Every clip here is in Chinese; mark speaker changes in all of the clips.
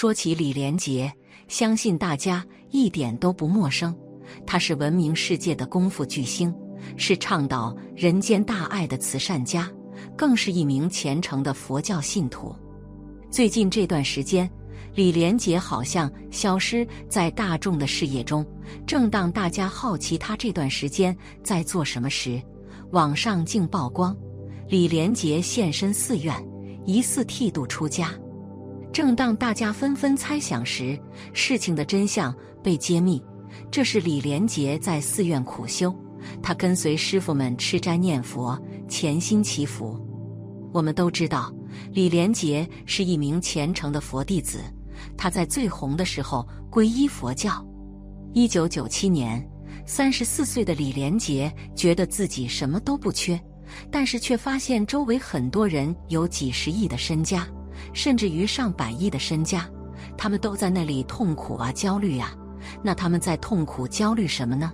Speaker 1: 说起李连杰，相信大家一点都不陌生。他是闻名世界的功夫巨星，是倡导人间大爱的慈善家，更是一名虔诚的佛教信徒。最近这段时间，李连杰好像消失在大众的视野中。正当大家好奇他这段时间在做什么时，网上竟曝光李连杰现身寺院，疑似剃度出家。正当大家纷纷猜想时，事情的真相被揭秘。这是李连杰在寺院苦修，他跟随师傅们吃斋念佛，潜心祈福。我们都知道，李连杰是一名虔诚的佛弟子。他在最红的时候皈依佛教。一九九七年，三十四岁的李连杰觉得自己什么都不缺，但是却发现周围很多人有几十亿的身家。甚至于上百亿的身家，他们都在那里痛苦啊、焦虑啊。那他们在痛苦、焦虑什么呢？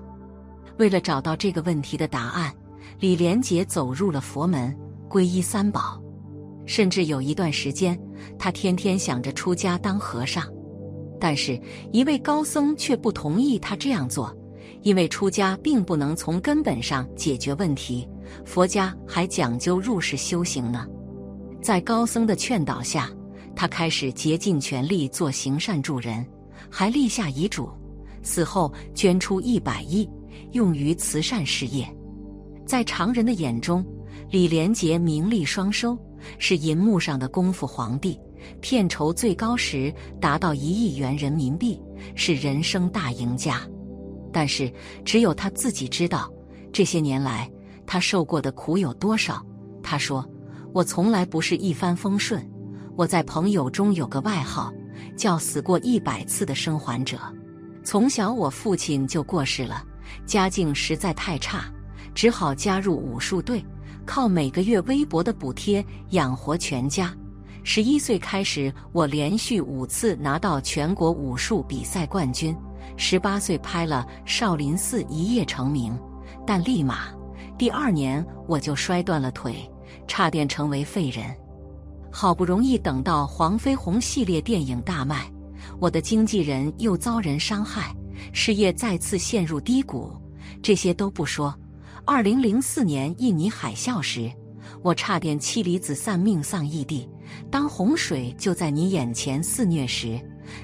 Speaker 1: 为了找到这个问题的答案，李连杰走入了佛门，皈依三宝。甚至有一段时间，他天天想着出家当和尚。但是，一位高僧却不同意他这样做，因为出家并不能从根本上解决问题，佛家还讲究入世修行呢。在高僧的劝导下，他开始竭尽全力做行善助人，还立下遗嘱，死后捐出一百亿用于慈善事业。在常人的眼中，李连杰名利双收，是银幕上的功夫皇帝，片酬最高时达到一亿元人民币，是人生大赢家。但是，只有他自己知道，这些年来他受过的苦有多少。他说。我从来不是一帆风顺，我在朋友中有个外号，叫“死过一百次的生还者”。从小我父亲就过世了，家境实在太差，只好加入武术队，靠每个月微薄的补贴养活全家。十一岁开始，我连续五次拿到全国武术比赛冠军。十八岁拍了《少林寺》，一夜成名，但立马第二年我就摔断了腿。差点成为废人，好不容易等到黄飞鸿系列电影大卖，我的经纪人又遭人伤害，事业再次陷入低谷。这些都不说，二零零四年印尼海啸时，我差点妻离子散、命丧异地。当洪水就在你眼前肆虐时，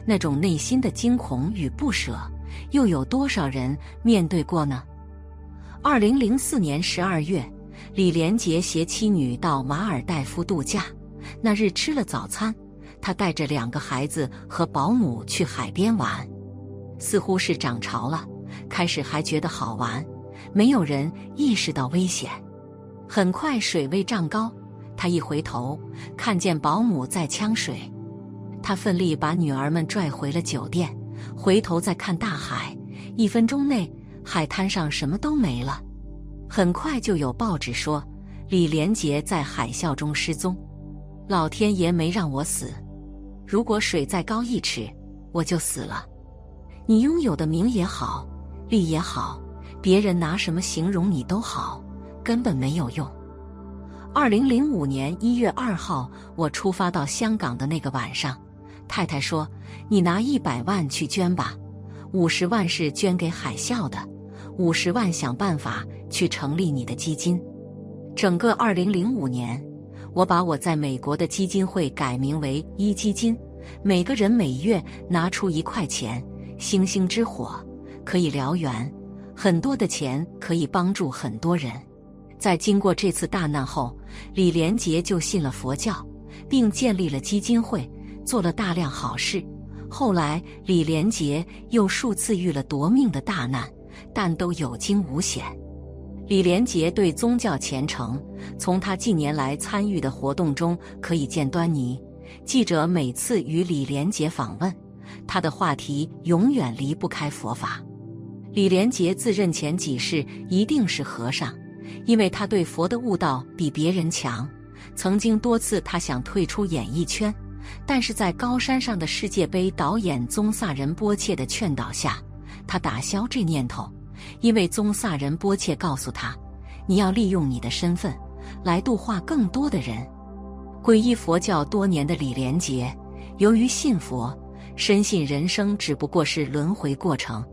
Speaker 1: 那种内心的惊恐与不舍，又有多少人面对过呢？二零零四年十二月。李连杰携妻女到马尔代夫度假，那日吃了早餐，他带着两个孩子和保姆去海边玩，似乎是涨潮了，开始还觉得好玩，没有人意识到危险。很快水位涨高，他一回头看见保姆在呛水，他奋力把女儿们拽回了酒店，回头再看大海，一分钟内海滩上什么都没了。很快就有报纸说，李连杰在海啸中失踪。老天爷没让我死，如果水再高一尺，我就死了。你拥有的名也好，利也好，别人拿什么形容你都好，根本没有用。二零零五年一月二号，我出发到香港的那个晚上，太太说：“你拿一百万去捐吧，五十万是捐给海啸的。”五十万，想办法去成立你的基金。整个二零零五年，我把我在美国的基金会改名为一基金，每个人每月拿出一块钱。星星之火可以燎原，很多的钱可以帮助很多人。在经过这次大难后，李连杰就信了佛教，并建立了基金会，做了大量好事。后来，李连杰又数次遇了夺命的大难。但都有惊无险。李连杰对宗教虔诚，从他近年来参与的活动中可以见端倪。记者每次与李连杰访问，他的话题永远离不开佛法。李连杰自认前几世一定是和尚，因为他对佛的悟道比别人强。曾经多次他想退出演艺圈，但是在高山上的世界杯导演宗萨仁波切的劝导下。他打消这念头，因为宗萨仁波切告诉他：“你要利用你的身份来度化更多的人。”皈依佛教多年的李连杰，由于信佛，深信人生只不过是轮回过程。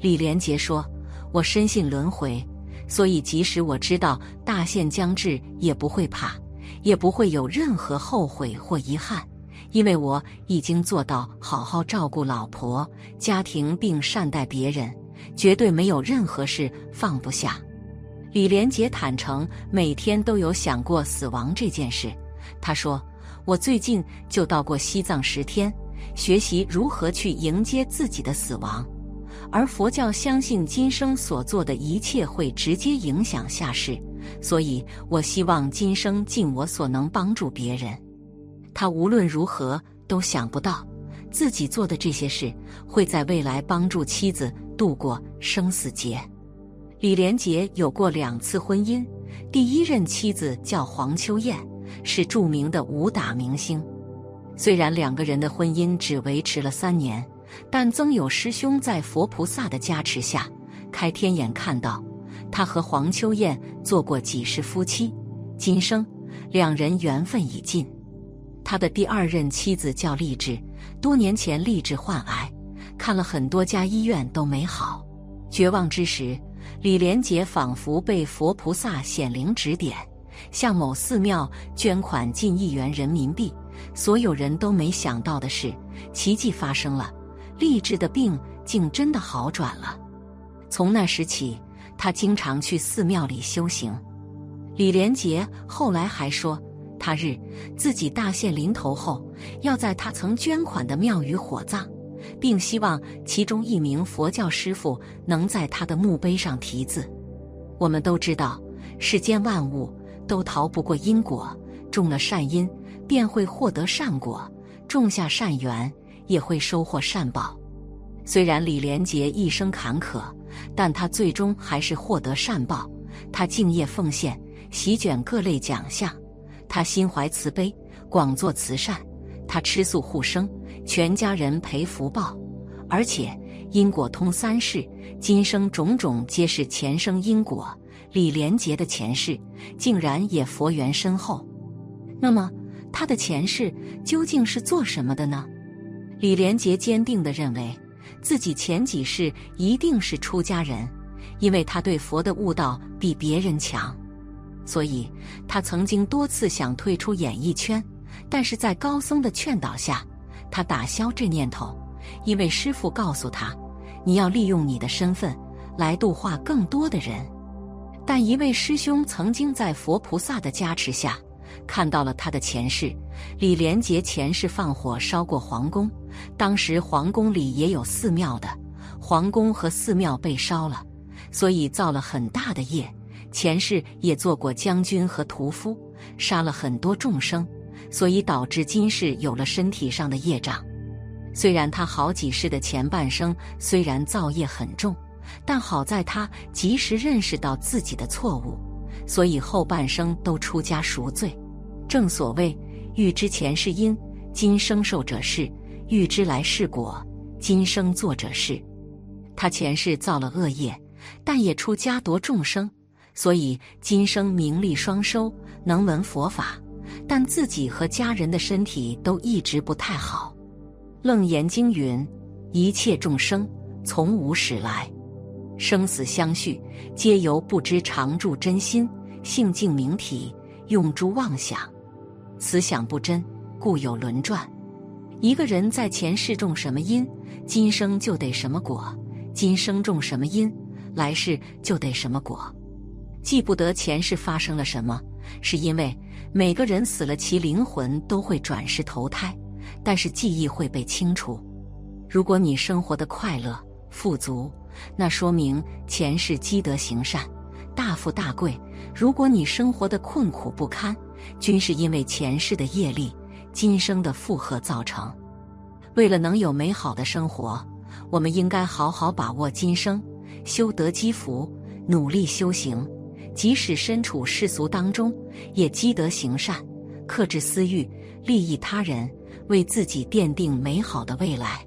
Speaker 1: 李连杰说：“我深信轮回，所以即使我知道大限将至，也不会怕，也不会有任何后悔或遗憾，因为我已经做到好好照顾老婆、家庭并善待别人，绝对没有任何事放不下。”李连杰坦诚，每天都有想过死亡这件事。他说：“我最近就到过西藏十天，学习如何去迎接自己的死亡。而佛教相信今生所做的一切会直接影响下世，所以我希望今生尽我所能帮助别人。他无论如何都想不到，自己做的这些事会在未来帮助妻子度过生死劫。”李连杰有过两次婚姻，第一任妻子叫黄秋燕，是著名的武打明星。虽然两个人的婚姻只维持了三年，但曾有师兄在佛菩萨的加持下，开天眼看到他和黄秋燕做过几世夫妻，今生两人缘分已尽。他的第二任妻子叫丽志，多年前丽志患癌，看了很多家医院都没好，绝望之时。李连杰仿佛被佛菩萨显灵指点，向某寺庙捐款近亿元人民币。所有人都没想到的是，奇迹发生了，励志的病竟真的好转了。从那时起，他经常去寺庙里修行。李连杰后来还说，他日自己大限临头后，要在他曾捐款的庙宇火葬。并希望其中一名佛教师傅能在他的墓碑上题字。我们都知道，世间万物都逃不过因果，种了善因便会获得善果，种下善缘也会收获善报。虽然李连杰一生坎坷，但他最终还是获得善报。他敬业奉献，席卷各类奖项。他心怀慈悲，广做慈善。他吃素护生。全家人赔福报，而且因果通三世，今生种种皆是前生因果。李连杰的前世竟然也佛缘深厚，那么他的前世究竟是做什么的呢？李连杰坚定地认为，自己前几世一定是出家人，因为他对佛的悟道比别人强，所以他曾经多次想退出演艺圈，但是在高僧的劝导下。他打消这念头，因为师傅告诉他：“你要利用你的身份来度化更多的人。”但一位师兄曾经在佛菩萨的加持下看到了他的前世。李连杰前世放火烧过皇宫，当时皇宫里也有寺庙的，皇宫和寺庙被烧了，所以造了很大的业。前世也做过将军和屠夫，杀了很多众生。所以导致今世有了身体上的业障。虽然他好几世的前半生虽然造业很重，但好在他及时认识到自己的错误，所以后半生都出家赎罪。正所谓欲知前世因，今生受者是；欲知来世果，今生做者是。他前世造了恶业，但也出家夺众生，所以今生名利双收，能闻佛法。但自己和家人的身体都一直不太好。楞严经云：“一切众生从无始来，生死相续，皆由不知常住真心性净明体，用诸妄想，此想不真，故有轮转。”一个人在前世种什么因，今生就得什么果；今生种什么因，来世就得什么果。记不得前世发生了什么，是因为。每个人死了，其灵魂都会转世投胎，但是记忆会被清除。如果你生活的快乐富足，那说明前世积德行善，大富大贵；如果你生活的困苦不堪，均是因为前世的业力、今生的负荷造成。为了能有美好的生活，我们应该好好把握今生，修德积福，努力修行。即使身处世俗当中，也积德行善，克制私欲，利益他人，为自己奠定美好的未来。